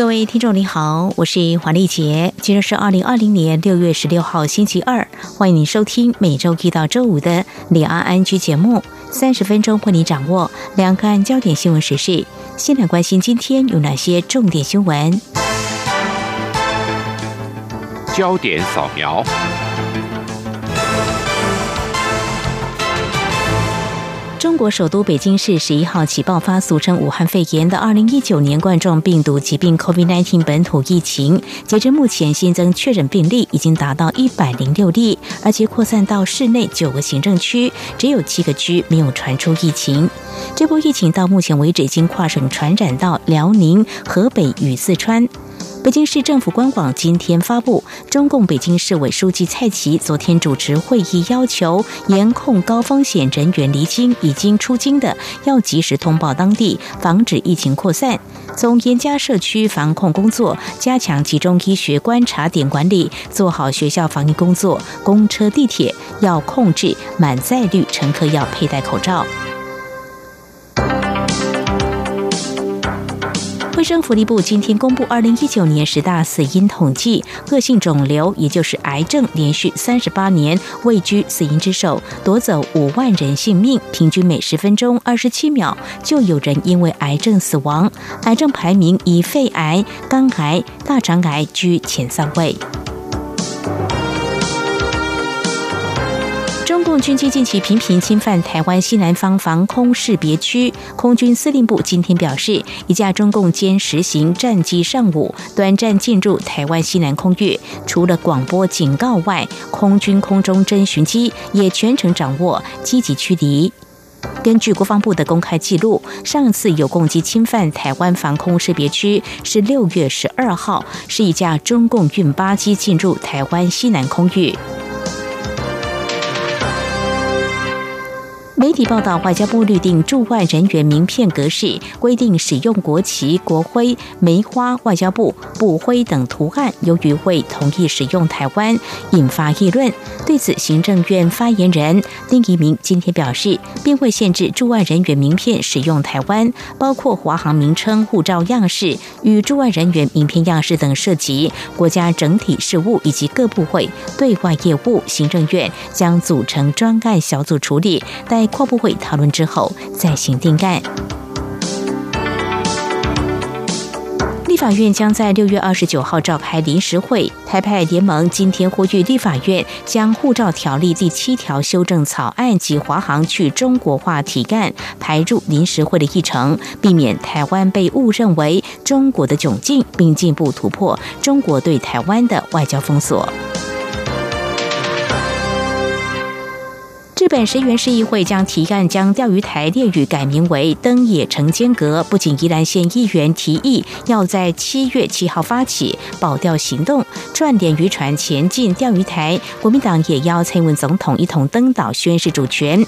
各位听众您好，我是黄丽杰，今天是二零二零年六月十六号星期二，欢迎您收听每周一到周五的两岸安居节目，三十分钟为您掌握两岸焦点新闻时事。先来关心今天有哪些重点新闻？焦点扫描。中国首都北京市十一号起爆发俗称武汉肺炎的二零一九年冠状病毒疾病 （COVID-19） 本土疫情。截至目前，新增确诊病例已经达到一百零六例，而且扩散到市内九个行政区，只有七个区没有传出疫情。这波疫情到目前为止已经跨省传染到辽宁、河北与四川。北京市政府官网今天发布，中共北京市委书记蔡奇昨天主持会议，要求严控高风险人员离京，已经出京的要及时通报当地，防止疫情扩散。从严加社区防控工作，加强集中医学观察点管理，做好学校防疫工作。公车、地铁要控制满载率，乘客要佩戴口罩。卫生福利部今天公布二零一九年十大死因统计，恶性肿瘤也就是癌症，连续三十八年位居死因之首，夺走五万人性命，平均每十分钟二十七秒就有人因为癌症死亡。癌症排名以肺癌、肝癌、大肠癌居前三位。共军机近期频频侵犯台湾西南方防空识别区，空军司令部今天表示，一架中共歼实行战机上午短暂进入台湾西南空域，除了广播警告外，空军空中侦巡机也全程掌握，积极驱离。根据国防部的公开记录，上次有攻击侵犯台湾防空识别区是六月十二号，是一架中共运八机进入台湾西南空域。媒体报道，外交部律定驻外人员名片格式，规定使用国旗、国徽、梅花、外交部部徽等图案。由于会同意使用台湾，引发议论。对此，行政院发言人丁仪明今天表示，并会限制驻外人员名片使用台湾，包括华航名称、护照样式与驻外人员名片样式等涉及国家整体事务以及各部会对外业务，行政院将组成专案小组处理。待跨部会讨论之后再行定案。立法院将在六月二十九号召开临时会。台派联盟今天呼吁立法院将护照条例第七条修正草案及华航去中国化提案排入临时会的议程，避免台湾被误认为中国的窘境，并进一步突破中国对台湾的外交封锁。日本石原市议会将提案将钓鱼台列屿改名为登野城间阁。不仅宜兰县议员提议要在七月七号发起保钓行动，赚点渔船前进钓鱼台，国民党也邀蔡英文总统一同登岛宣示主权。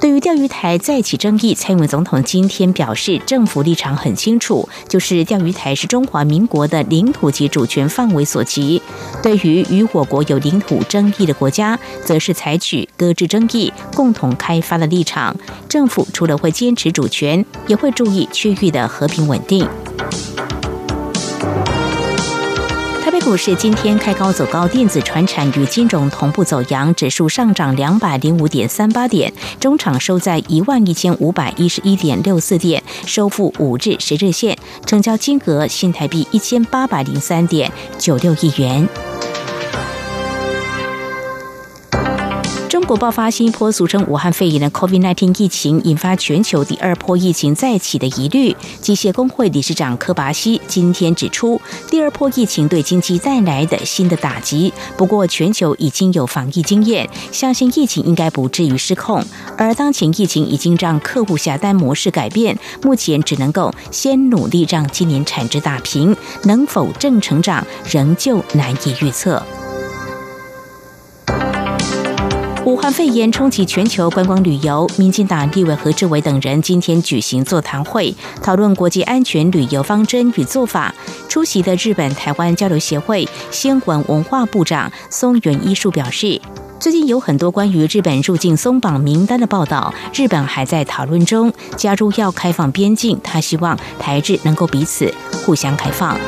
对于钓鱼台再起争议，蔡英文总统今天表示，政府立场很清楚，就是钓鱼台是中华民国的领土及主权范围所及。对于与我国有领土争议的国家，则是采取搁置争议、共同开发的立场。政府除了会坚持主权，也会注意区域的和平稳定。股市今天开高走高，电子、船产与金融同步走阳，指数上涨两百零五点三八点，中场收在一万一千五百一十一点六四点，收复五日十日线，成交金额新台币一千八百零三点九六亿元。国爆发新一波俗称武汉肺炎的 COVID-19 疫情，引发全球第二波疫情再起的疑虑。机械工会理事长科巴西今天指出，第二波疫情对经济带来的新的打击。不过，全球已经有防疫经验，相信疫情应该不至于失控。而当前疫情已经让客户下单模式改变，目前只能够先努力让今年产值打平，能否正成长仍旧难以预测。武汉肺炎冲击全球观光旅游，民进党立委何志伟等人今天举行座谈会，讨论国际安全旅游方针与做法。出席的日本台湾交流协会新闻文化部长松原一树表示，最近有很多关于日本入境松绑名单的报道，日本还在讨论中。加入要开放边境，他希望台日能够彼此互相开放。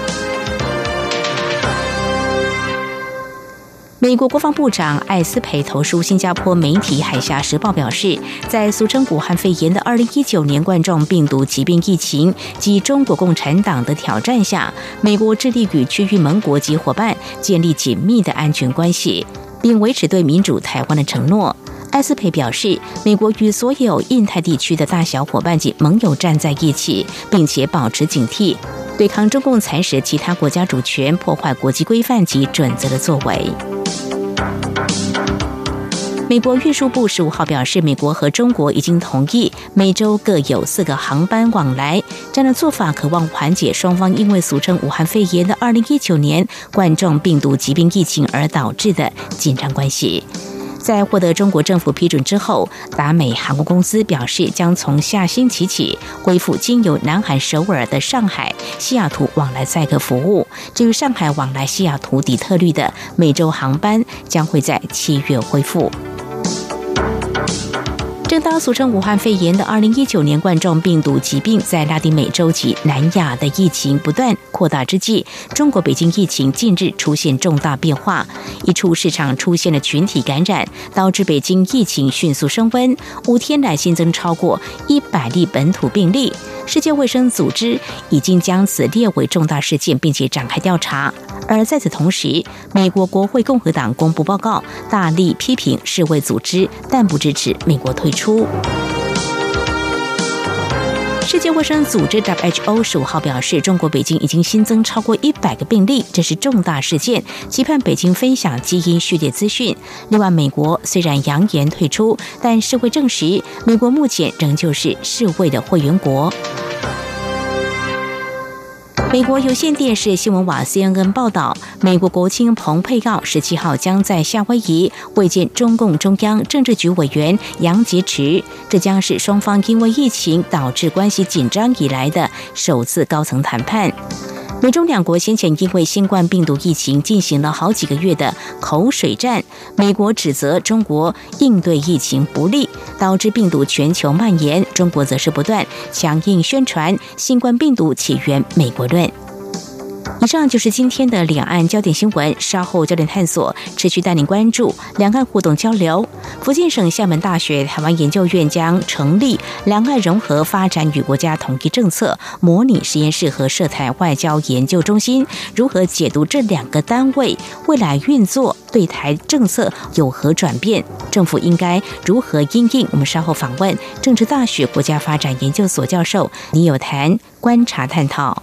美国国防部长艾斯培投书新加坡媒体《海峡时报》表示，在俗称武汉肺炎的2019年冠状病毒疾病疫情及中国共产党的挑战下，美国致力与区域盟国及伙伴建立紧密的安全关系，并维持对民主台湾的承诺。艾斯培表示，美国与所有印太地区的大小伙伴及盟友站在一起，并且保持警惕，对抗中共蚕食其他国家主权、破坏国际规范及准则的作为。美国运输部十五号表示，美国和中国已经同意每周各有四个航班往来。这样的做法渴望缓解双方因为俗称武汉肺炎的二零一九年冠状病毒疾病疫情而导致的紧张关系。在获得中国政府批准之后，达美航空公司表示将从下星期起恢复经由南韩首尔的上海、西雅图往来载客服务。至于上海往来西雅图底特律的每周航班，将会在七月恢复。正当俗称武汉肺炎的二零一九年冠状病毒疾病在拉丁美洲及南亚的疫情不断扩大之际，中国北京疫情近日出现重大变化，一处市场出现了群体感染，导致北京疫情迅速升温，五天来新增超过一百例本土病例。世界卫生组织已经将此列为重大事件，并且展开调查。而在此同时，美国国会共和党公布报告，大力批评世卫组织，但不支持美国退出。出世界卫生组织 WHO 十五号表示，中国北京已经新增超过一百个病例，这是重大事件，期盼北京分享基因序列资讯。另外，美国虽然扬言退出，但世卫证实，美国目前仍旧是世卫的会员国。美国有线电视新闻网 CNN 报道，美国国务卿蓬佩奥十七号将在夏威夷会见中共中央政治局委员杨洁篪，这将是双方因为疫情导致关系紧张以来的首次高层谈判。美中两国先前因为新冠病毒疫情进行了好几个月的口水战，美国指责中国应对疫情不利，导致病毒全球蔓延；中国则是不断强硬宣传新冠病毒起源美国论。以上就是今天的两岸焦点新闻。稍后焦点探索持续带领关注两岸互动交流。福建省厦门大学台湾研究院将成立两岸融合发展与国家统一政策模拟实验室和涉台外交研究中心。如何解读这两个单位未来运作对台政策有何转变？政府应该如何应应？我们稍后访问政治大学国家发展研究所教授李有谈观察探讨。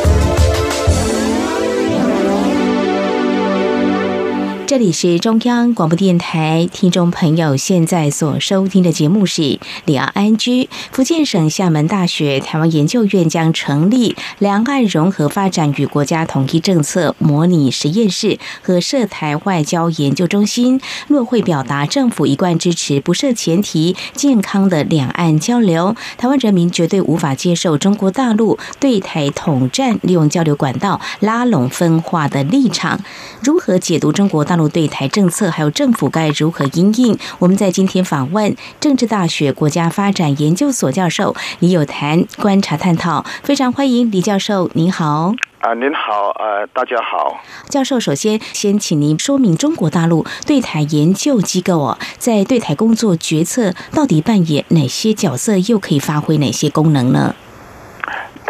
这里是中央广播电台，听众朋友现在所收听的节目是两岸安居。福建省厦门大学台湾研究院将成立两岸融合发展与国家统一政策模拟实验室和涉台外交研究中心，落会表达政府一贯支持不设前提、健康的两岸交流。台湾人民绝对无法接受中国大陆对台统战，利用交流管道拉拢分化的立场。如何解读中国大陆？陆对台政策，还有政府该如何应应。我们在今天访问政治大学国家发展研究所教授李友谈，观察探讨，非常欢迎李教授，您好。啊，您好，呃，大家好，教授，首先先请您说明中国大陆对台研究机构哦，在对台工作决策到底扮演哪些角色，又可以发挥哪些功能呢？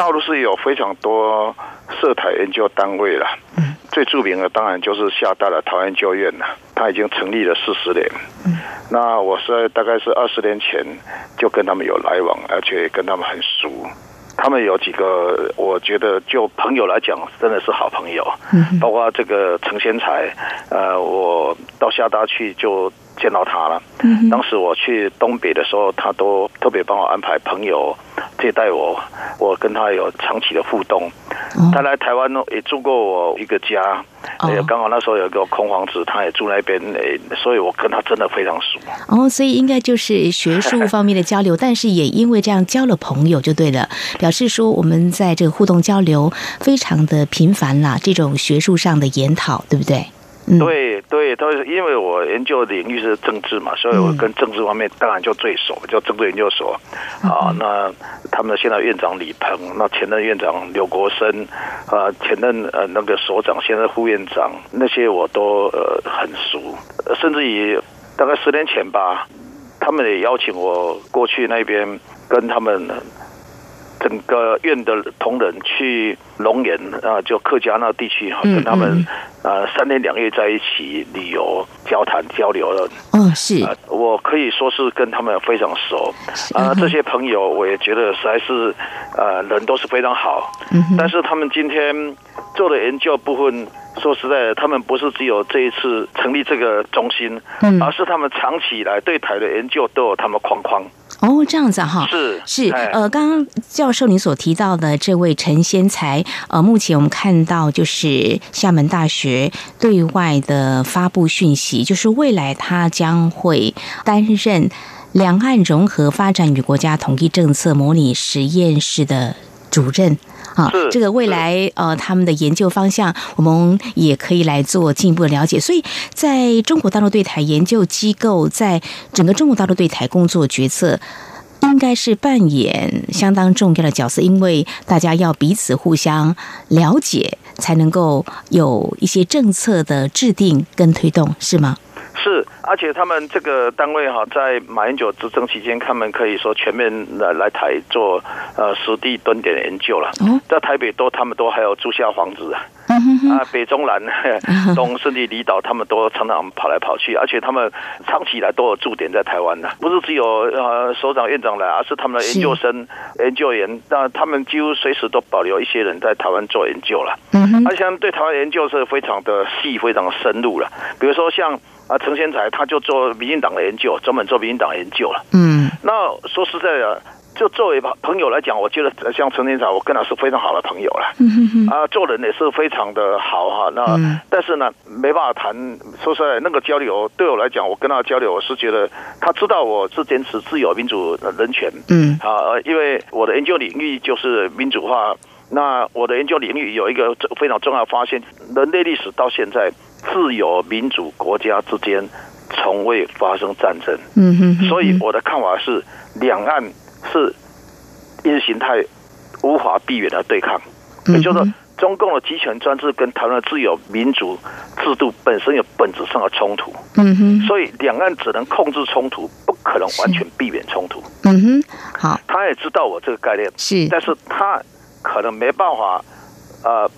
大陆是有非常多涉台研究单位了，嗯，最著名的当然就是厦大的台湾研究院了，它已经成立了四十年，嗯，那我是大概是二十年前就跟他们有来往，而且跟他们很熟。他们有几个，我觉得就朋友来讲，真的是好朋友。嗯，包括这个陈先才，呃，我到厦大去就见到他了。嗯，当时我去东北的时候，他都特别帮我安排朋友接待我，我跟他有长期的互动。他来台湾呢，也住过我一个家。也刚好那时候有一个空房子，他也住那边，诶，所以我跟他真的非常熟。哦，所以应该就是学术方面的交流，但是也因为这样交了朋友就对了，表示说我们在这个互动交流非常的频繁啦，这种学术上的研讨，对不对？对对，都是因为我研究领域是政治嘛，所以我跟政治方面当然就最熟，就政治研究所。啊，那他们现在院长李鹏，那前任院长刘国生，啊，前任呃那个所长，现在副院长，那些我都呃很熟，甚至于大概十年前吧，他们也邀请我过去那边跟他们。整个院的同仁去龙岩啊，就客家那地区哈，跟他们呃三天两夜在一起旅游、交谈、交流了。嗯，是，我可以说是跟他们非常熟啊。这些朋友我也觉得实在是呃人都是非常好。嗯，但是他们今天做的研究部分，说实在的，他们不是只有这一次成立这个中心，而是他们长期以来对台的研究都有他们框框。哦，这样子哈，是是，呃，刚刚教授你所提到的这位陈先才，呃，目前我们看到就是厦门大学对外的发布讯息，就是未来他将会担任两岸融合发展与国家统一政策模拟实验室的主任。啊，这个未来呃，他们的研究方向，我们也可以来做进一步的了解。所以，在中国大陆对台研究机构，在整个中国大陆对台工作决策，应该是扮演相当重要的角色，因为大家要彼此互相了解，才能够有一些政策的制定跟推动，是吗？是，而且他们这个单位哈，在马英九执政期间，他们可以说全面来来台做呃实地蹲点研究了。在台北都，他们都还有住下房子啊，啊，北中南东甚至离岛，他们都常常跑来跑去，而且他们长期以来都有驻点在台湾的，不是只有呃首长院长来，而是他们的研究生、研究员，那他们几乎随时都保留一些人在台湾做研究了。而且他们对台湾研究是非常的细、非常深入了，比如说像。啊，陈先才他就做民进党的研究，专门做民进党研究了。嗯，那说实在的，就作为朋友来讲，我觉得像陈先才，我跟他是非常好的朋友了。嗯啊，做人也是非常的好哈。那但是呢，没办法谈。说实在，那个交流对我来讲，我跟他交流，我是觉得他知道我是坚持自由、民主、人权。嗯，啊，因为我的研究领域就是民主化。那我的研究领域有一个非常重要的发现：人类历史到现在。自由民主国家之间从未发生战争，嗯哼，所以我的看法是，两岸是意识形态无法避免的对抗，也就是说，中共的集权专制跟台湾的自由民主制度本身有本质上的冲突，嗯哼，所以两岸只能控制冲突，不可能完全避免冲突，嗯哼，好，他也知道我这个概念是，但是他可能没办法呃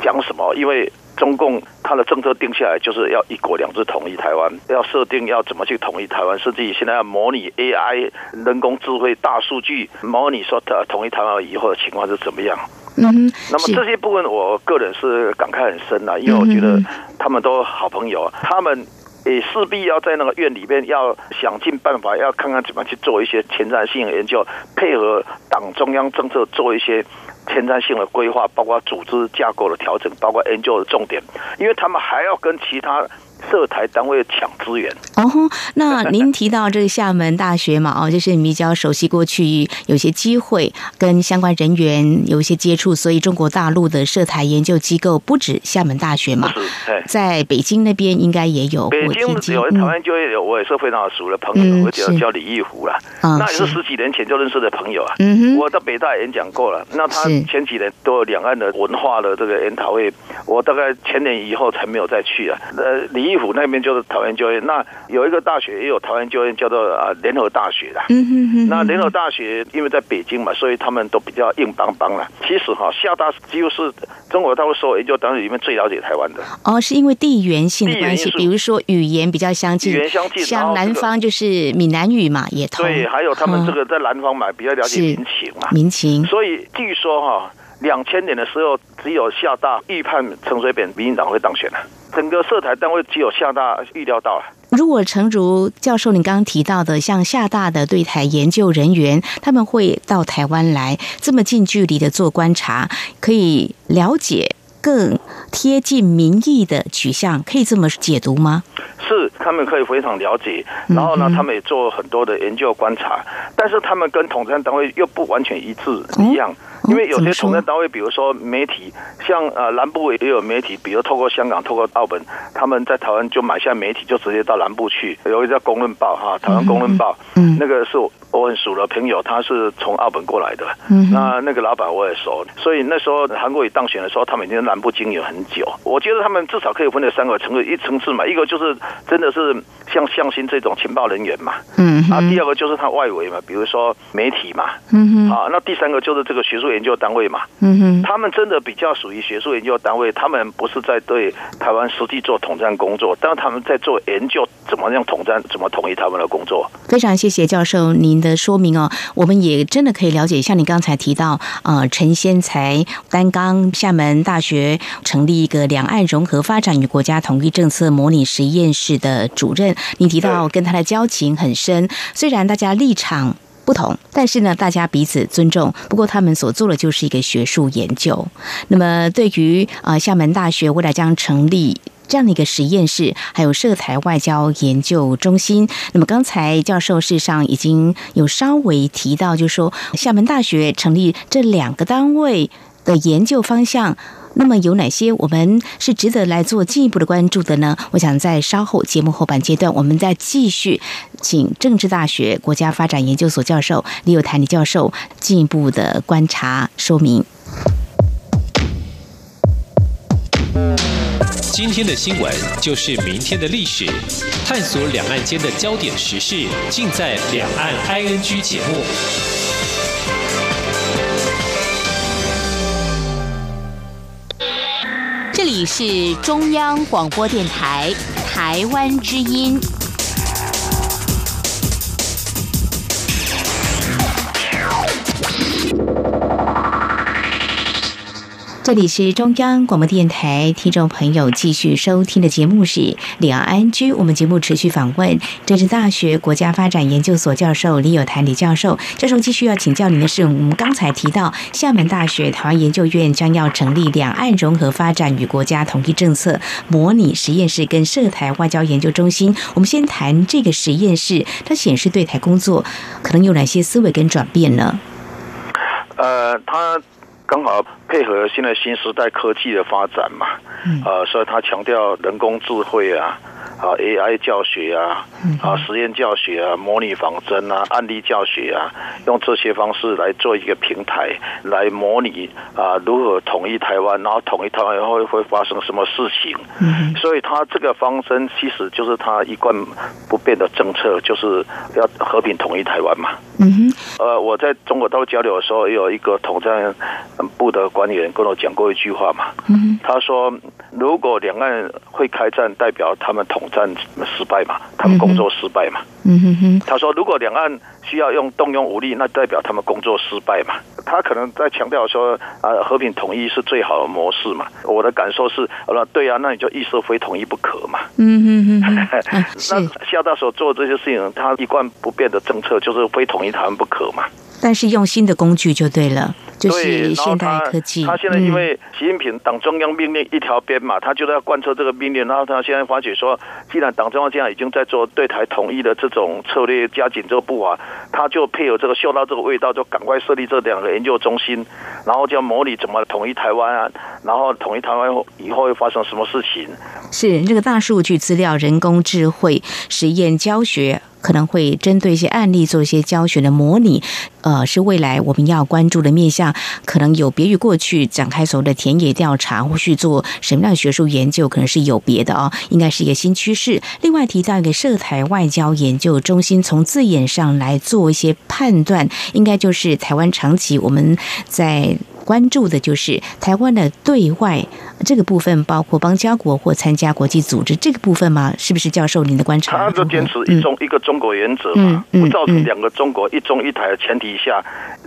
讲什么，因为。中共它的政策定下来就是要一国两制统一台湾，要设定要怎么去统一台湾，甚至于现在要模拟 AI 人工智慧大数据模拟说的统一台湾以后的情况是怎么样。嗯，那么这些部分我个人是感慨很深呐，因为我觉得他们都好朋友，他们也势必要在那个院里面要想尽办法，要看看怎么去做一些前瞻性的研究，配合党中央政策做一些。前瞻性的规划，包括组织架构的调整，包括研究的重点，因为他们还要跟其他涉台单位抢资源。哦，那 您提到这个厦门大学嘛，哦，就是你比较熟悉，过去有些机会跟相关人员有一些接触，所以中国大陆的涉台研究机构不止厦门大学嘛，在北京那边应该也有。北京有台湾就业有，我也是非常熟的朋友，我叫叫李义湖了，那也是十几年前就认识的朋友啊。嗯我到北大演讲过了，那他前几年都有两岸的文化的这个研讨会，我大概前年以后才没有再去啊。呃，李义湖那边就是台湾就业，那有一个大学也有台湾就业，叫做啊联合大学的。嗯哼哼。那联合大学因为在北京嘛，所以他们都比较硬邦邦了。其实哈，厦大几乎是中国大陆所有研究单位里面最了解台湾的。哦，是因为地缘性的关系，比如说语言比较相近，语言相近，像南方就是闽南语嘛，也通。对，还有他们这个在南方嘛，比较了解民情嘛，民情。所以据说哈，两千年的时候，只有厦大预判陈水扁民进党会当选了。整个涉台单位只有厦大预料到了。如果诚如教授您刚刚提到的，像厦大的对台研究人员，他们会到台湾来这么近距离的做观察，可以了解更贴近民意的取向，可以这么解读吗？是，他们可以非常了解，然后呢，他们也做很多的研究观察，但是他们跟统战单位又不完全一致一样。因为有些统战单位，比如说媒体，像呃南部也有媒体，比如透过香港、透过澳门，他们在台湾就买下媒体，就直接到南部去。有一个叫《公论报》哈，台湾《公论报》，嗯，那个是我很熟的朋友，他是从澳门过来的。嗯，那那个老板我也熟，所以那时候韩国瑜当选的时候，他们已经南部经营很久。我觉得他们至少可以分了三个层次，一层次嘛，一个就是真的是像向心这种情报人员嘛，嗯，啊，第二个就是他外围嘛，比如说媒体嘛，嗯哼，啊，那第三个就是这个学术。研究单位嘛，嗯哼，他们真的比较属于学术研究单位，他们不是在对台湾实际做统战工作，但是他们在做研究，怎么样统战，怎么统一他们的工作。非常谢谢教授您的说明哦，我们也真的可以了解，像你刚才提到，呃，陈先才担纲厦门大学成立一个两岸融合发展与国家统一政策模拟实验室的主任，你提到跟他的交情很深，虽然大家立场。不同，但是呢，大家彼此尊重。不过，他们所做的就是一个学术研究。那么，对于啊，厦门大学未来将成立这样的一个实验室，还有涉台外交研究中心。那么，刚才教授事实上已经有稍微提到，就是说，厦门大学成立这两个单位的研究方向。那么有哪些我们是值得来做进一步的关注的呢？我想在稍后节目后半阶段，我们再继续请政治大学国家发展研究所教授李友台李教授进一步的观察说明。今天的新闻就是明天的历史，探索两岸间的焦点时事，尽在《两岸 ING》节目。你是中央广播电台台湾之音。这里是中央广播电台，听众朋友继续收听的节目是李昂安居。我们节目持续访问政治大学国家发展研究所教授李有潭李教授。教授继续要请教您的是，我们刚才提到厦门大学台湾研究院将要成立两岸融合发展与国家统一政策模拟实验室跟涉台外交研究中心。我们先谈这个实验室，它显示对台工作可能有哪些思维跟转变呢？呃，它。刚好配合现在新时代科技的发展嘛，呃，所以他强调人工智慧啊。啊，AI 教学啊，啊，实验教学啊，模拟仿真啊，案例教学啊，用这些方式来做一个平台，来模拟啊，如何统一台湾，然后统一台湾以后会发生什么事情。嗯，所以他这个方针其实就是他一贯不变的政策，就是要和平统一台湾嘛。嗯哼。呃，我在中国大陆交流的时候，也有一个统战部的官员跟我讲过一句话嘛。嗯他说，如果两岸会开战，代表他们统。战失败嘛，他们工作失败嘛。嗯哼哼，他说如果两岸需要用动用武力，那代表他们工作失败嘛。他可能在强调说啊，和平统一是最好的模式嘛。我的感受是，那对啊，那你就意设非统一不可嘛。嗯哼哼，那夏大所做这些事情，他一贯不变的政策就是非统一台湾不可嘛。但是用新的工具就对了。就是现代科技。他现在因为习近平党中央命令一条边嘛，他就要贯彻这个命令。然后他现在发觉说，既然党中央现在已经在做对台统一的这种策略，加紧这个步伐，他就配合这个嗅到这个味道，就赶快设立这两个研究中心，然后就要模拟怎么统一台湾啊，然后统一台湾以后会发生什么事情。是这个大数据资料、人工智慧实验教学。可能会针对一些案例做一些教学的模拟，呃，是未来我们要关注的面向，可能有别于过去展开所谓的田野调查，或去做什么样的学术研究，可能是有别的哦，应该是一个新趋势。另外提到一个涉台外交研究中心，从字眼上来做一些判断，应该就是台湾长期我们在。关注的就是台湾的对外这个部分，包括邦交国或参加国际组织这个部分吗？是不是教授您的观察？他就坚持一中一个中国原则嘛，不造成两个中国一中一台的前提下，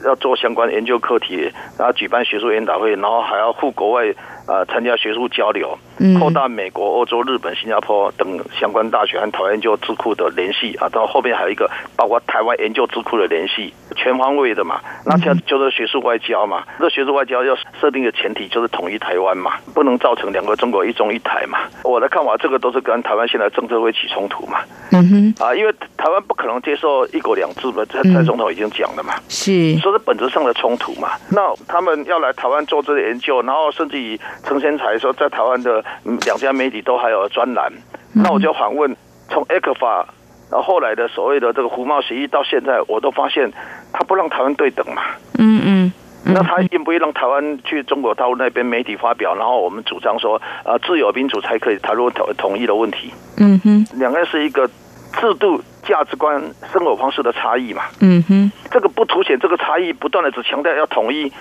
要做相关研究课题，然后举办学术研讨会，然后还要赴国外呃参加学术交流，扩大美国、欧洲、日本、新加坡等相关大学和台湾研究智库的联系啊，到后面还有一个包括台湾研究智库的联系，全方位的嘛，那叫就是学术外交嘛，这学术。外交要设定的前提就是统一台湾嘛，不能造成两个中国一中一台嘛。我的看法，这个都是跟台湾现在政策会起冲突嘛。嗯哼，啊，因为台湾不可能接受一国两制嘛，蔡蔡总统已经讲了嘛。是，说是本质上的冲突嘛。那他们要来台湾做这个研究，然后甚至于陈先才说，在台湾的两家媒体都还有专栏。那我就反问，从 A 克法，然后后来的所谓的这个胡茂协议到现在，我都发现他不让台湾对等嘛。那他愿不愿意让台湾去中国大陆那边媒体发表？然后我们主张说，呃，自由民主才可以谈论统统一的问题。嗯哼，两个是一个制度。价值观、生活方式的差异嘛，嗯哼，这个不凸显这个差异，不断的只强调要统一，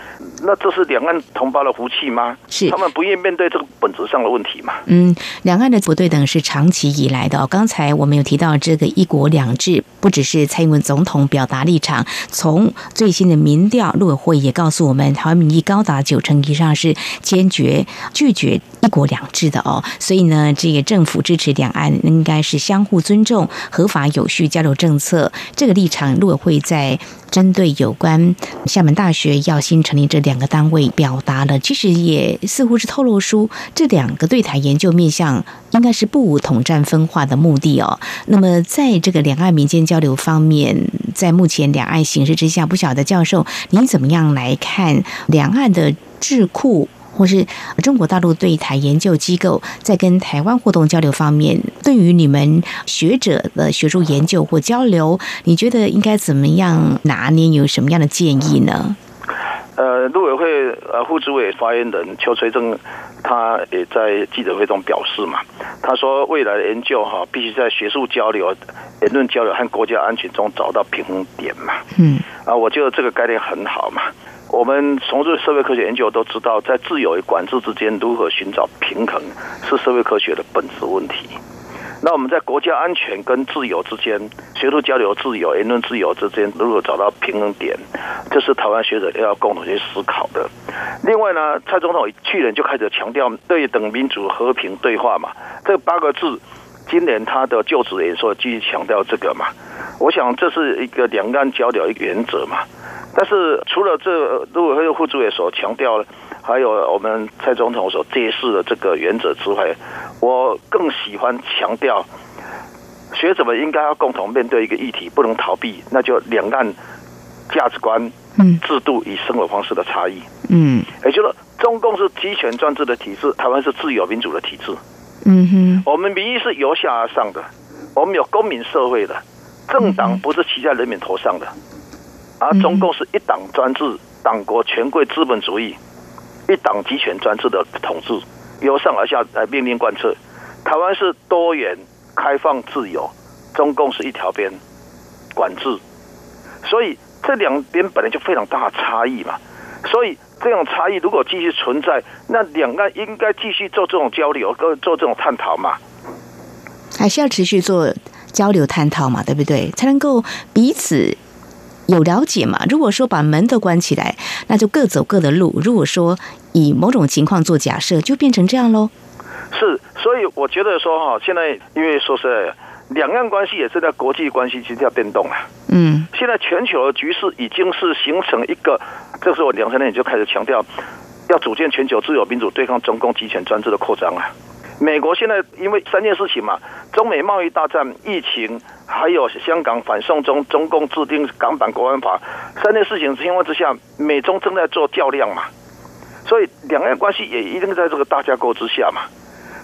那这是两岸同胞的福气吗？是他们不愿意面对这个本质上的问题嘛？嗯，两岸的不对等是长期以来的。刚才我们有提到这个一国两制，不只是蔡英文总统表达立场，从最新的民调，陆委会也告诉我们，台湾民意高达九成以上是坚决拒绝一国两制的哦。所以呢，这个政府支持两岸应该是相互尊重、合法有序。交流政策这个立场，陆委会在针对有关厦门大学要新成立这两个单位表达了，其实也似乎是透露出这两个对台研究面向应该是不统战分化的目的哦。那么，在这个两岸民间交流方面，在目前两岸形势之下，不晓得教授您怎么样来看两岸的智库？或是中国大陆对台研究机构在跟台湾互动交流方面，对于你们学者的学术研究或交流，你觉得应该怎么样拿捏？有什么样的建议呢？呃，陆委会呃副主委发言人邱垂正，他也在记者会中表示嘛，他说未来的研究哈，必须在学术交流、言论交流和国家安全中找到平衡点嘛。嗯，啊，我觉得这个概念很好嘛。我们从事社会科学研究都知道，在自由与管制之间如何寻找平衡，是社会科学的本质问题。那我们在国家安全跟自由之间，学术交流自由、言论自由之间如何找到平衡点，这是台湾学者要共同去思考的。另外呢，蔡总统去年就开始强调对等、民主、和平对话嘛，这八个字，今年他的就职演说继续强调这个嘛。我想这是一个两岸交流一个原则嘛。但是除了这，陆委会副主委所强调的，还有我们蔡总统所揭示的这个原则之外，我更喜欢强调，学者们应该要共同面对一个议题，不能逃避，那就两岸价值观、制度与生活方式的差异。嗯，也就是说，中共是集权专制的体制，台湾是自由民主的体制。嗯哼，我们民意是由下而上的，我们有公民社会的政党，不是骑在人民头上的。而中共是一党专制、党国权贵资本主义、一党集权专制的统治，由上而下来命令贯彻。台湾是多元、开放、自由，中共是一条边管制，所以这两边本来就非常大的差异嘛。所以这种差异如果继续存在，那两岸应该继续做这种交流、跟做这种探讨嘛？还是要持续做交流探讨嘛？对不对？才能够彼此。有了解嘛？如果说把门都关起来，那就各走各的路。如果说以某种情况做假设，就变成这样喽。是，所以我觉得说哈，现在因为说是两岸关系也是在国际关系之下变动啊。嗯，现在全球的局势已经是形成一个，这是我两三年就开始强调，要组建全球自由民主对抗中共集权专制的扩张啊。美国现在因为三件事情嘛，中美贸易大战、疫情，还有香港反送中、中共制定港版国安法三件事情情况之下，美中正在做较量嘛，所以两岸关系也一定在这个大架构之下嘛。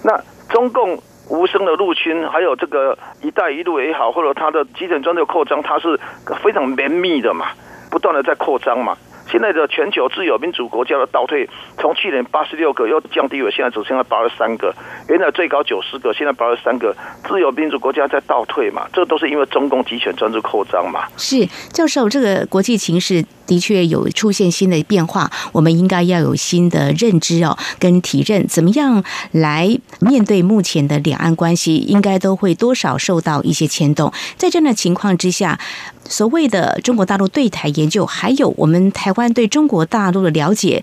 那中共无声的入侵，还有这个“一带一路”也好，或者它的基层专的扩张，它是非常绵密的嘛，不断的在扩张嘛。现在的全球自由民主国家的倒退，从去年八十六个又降低为现在只剩下八十三个，原来最高九十个，现在八十三个，自由民主国家在倒退嘛？这都是因为中共集权专制扩张嘛？是教授，这个国际形势的确有出现新的变化，我们应该要有新的认知哦，跟体认，怎么样来面对目前的两岸关系，应该都会多少受到一些牵动。在这样的情况之下。所谓的中国大陆对台研究，还有我们台湾对中国大陆的了解，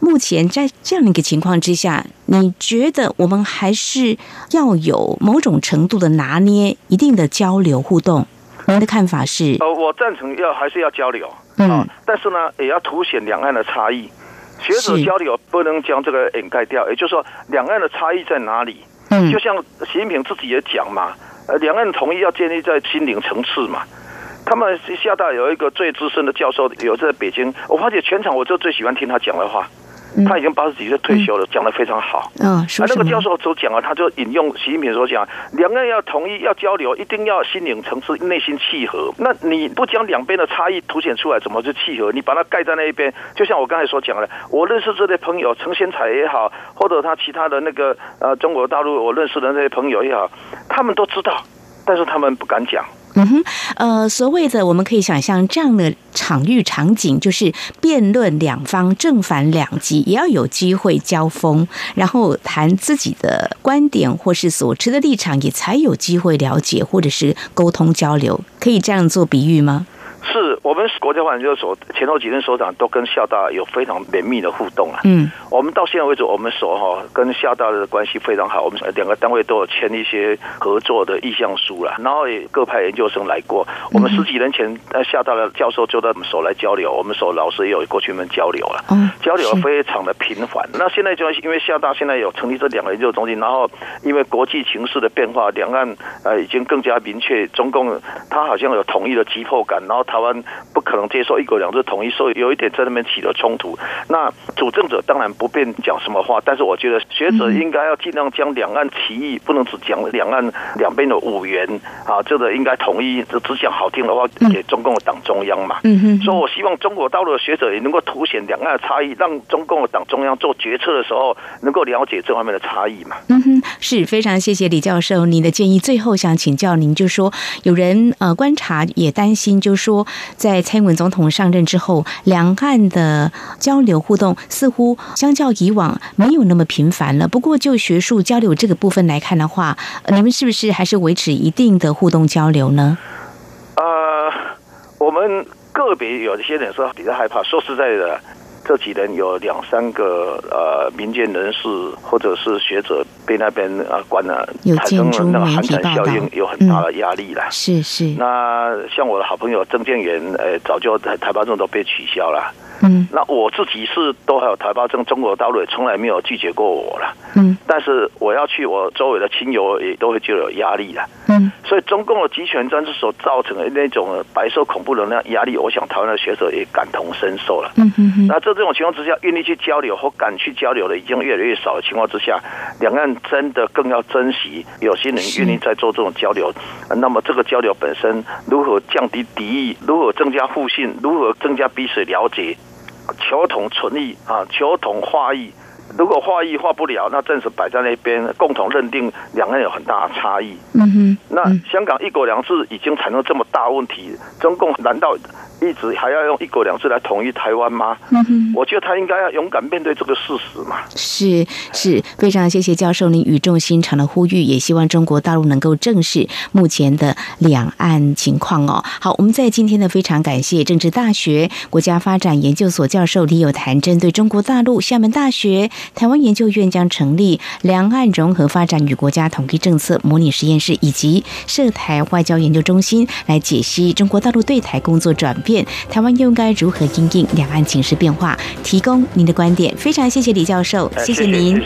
目前在这样的一个情况之下，你觉得我们还是要有某种程度的拿捏，一定的交流互动？您的看法是？呃，我赞成要还是要交流，嗯，但是呢，也要凸显两岸的差异。学者交流不能将这个掩盖掉，也就是说，两岸的差异在哪里？嗯，就像习近平自己也讲嘛，呃，两岸统一要建立在心灵层次嘛。他们厦大有一个最资深的教授，有在北京。我发觉全场我就最喜欢听他讲的话。他已经八十几岁退休了，讲的非常好。嗯，那个教授所讲啊，他就引用习近平所讲：两岸要统一、要交流，一定要心灵层次、内心契合。那你不将两边的差异凸显出来，怎么去契合？你把它盖在那一边，就像我刚才所讲的，我认识这些朋友，陈先才也好，或者他其他的那个呃中国大陆我认识的那些朋友也好，他们都知道，但是他们不敢讲。嗯哼，呃，所谓的我们可以想象这样的场域场景，就是辩论两方正反两极，也要有机会交锋，然后谈自己的观点或是所持的立场，也才有机会了解或者是沟通交流，可以这样做比喻吗？是我们国家发展研究所前后几任所长都跟厦大有非常绵密的互动啊。嗯，我们到现在为止，我们所哈跟厦大的关系非常好。我们两个单位都有签一些合作的意向书了，然后也各派研究生来过。我们十几年前呃厦大的教授就在我们所来交流，我们所老师也有过去们交流了。嗯，交流非常的频繁。那现在就因为厦大现在有成立这两个研究中心，然后因为国际形势的变化，两岸呃已经更加明确，中共他好像有统一的急迫感，然后台湾。不可能接受一国两制统一，所以有一点在那边起了冲突。那主政者当然不便讲什么话，但是我觉得学者应该要尽量将两岸歧义，不能只讲两岸两边的五元啊，这个应该统一，只只讲好听的话给中共的党中央嘛。嗯哼。所以我希望中国大陆的学者也能够凸显两岸的差异，让中共的党中央做决策的时候能够了解这方面的差异嘛。嗯哼，是非常谢谢李教授您的建议。最后想请教您，就说有人呃观察也担心，就说。在蔡英文总统上任之后，两岸的交流互动似乎相较以往没有那么频繁了。不过，就学术交流这个部分来看的话，你们是不是还是维持一定的互动交流呢？呃，我们个别有一些人说比较害怕。说实在的。这几年有两三个呃民间人士或者是学者被那边啊关了，产生了那个寒蝉效应，有很大的压力了。是是。那像我的好朋友曾建元，呃，早就在台胞证都被取消了。嗯。那我自己是都还有台胞证，中国大陆也从来没有拒绝过我了。嗯。但是我要去，我周围的亲友也都会就有压力了。嗯。所以中共的集权专制所造成的那种白色恐怖能量压力，我想台湾的学者也感同身受了。嗯嗯。那这。这种情况之下，愿意去交流或敢去交流的已经越来越少的情况之下，两岸真的更要珍惜有些人愿意在做这种交流。那么，这个交流本身如何降低敌意，如何增加互信，如何增加彼此了解，求同存异啊，求同化异。如果化异化不了，那正是摆在那边，共同认定两岸有很大的差异。嗯哼，那香港一国两制已经产生这么大问题，中共难道？一直还要用一国两制来统一台湾吗？嗯我觉得他应该要勇敢面对这个事实嘛。是是，非常谢谢教授您语重心长的呼吁，也希望中国大陆能够正视目前的两岸情况哦。好，我们在今天呢非常感谢政治大学国家发展研究所教授李有谈，针对中国大陆厦门大学台湾研究院将成立两岸融合发展与国家统一政策模拟实验室，以及涉台外交研究中心，来解析中国大陆对台工作转变，台湾又应该如何应应两岸情势变化，提供您的观点。非常谢谢李教授，谢谢您。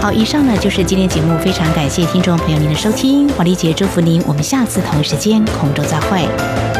好，以上呢就是今天节目，非常感谢听众朋友您的收听，华丽姐祝福您，我们下次同一时间空中再会。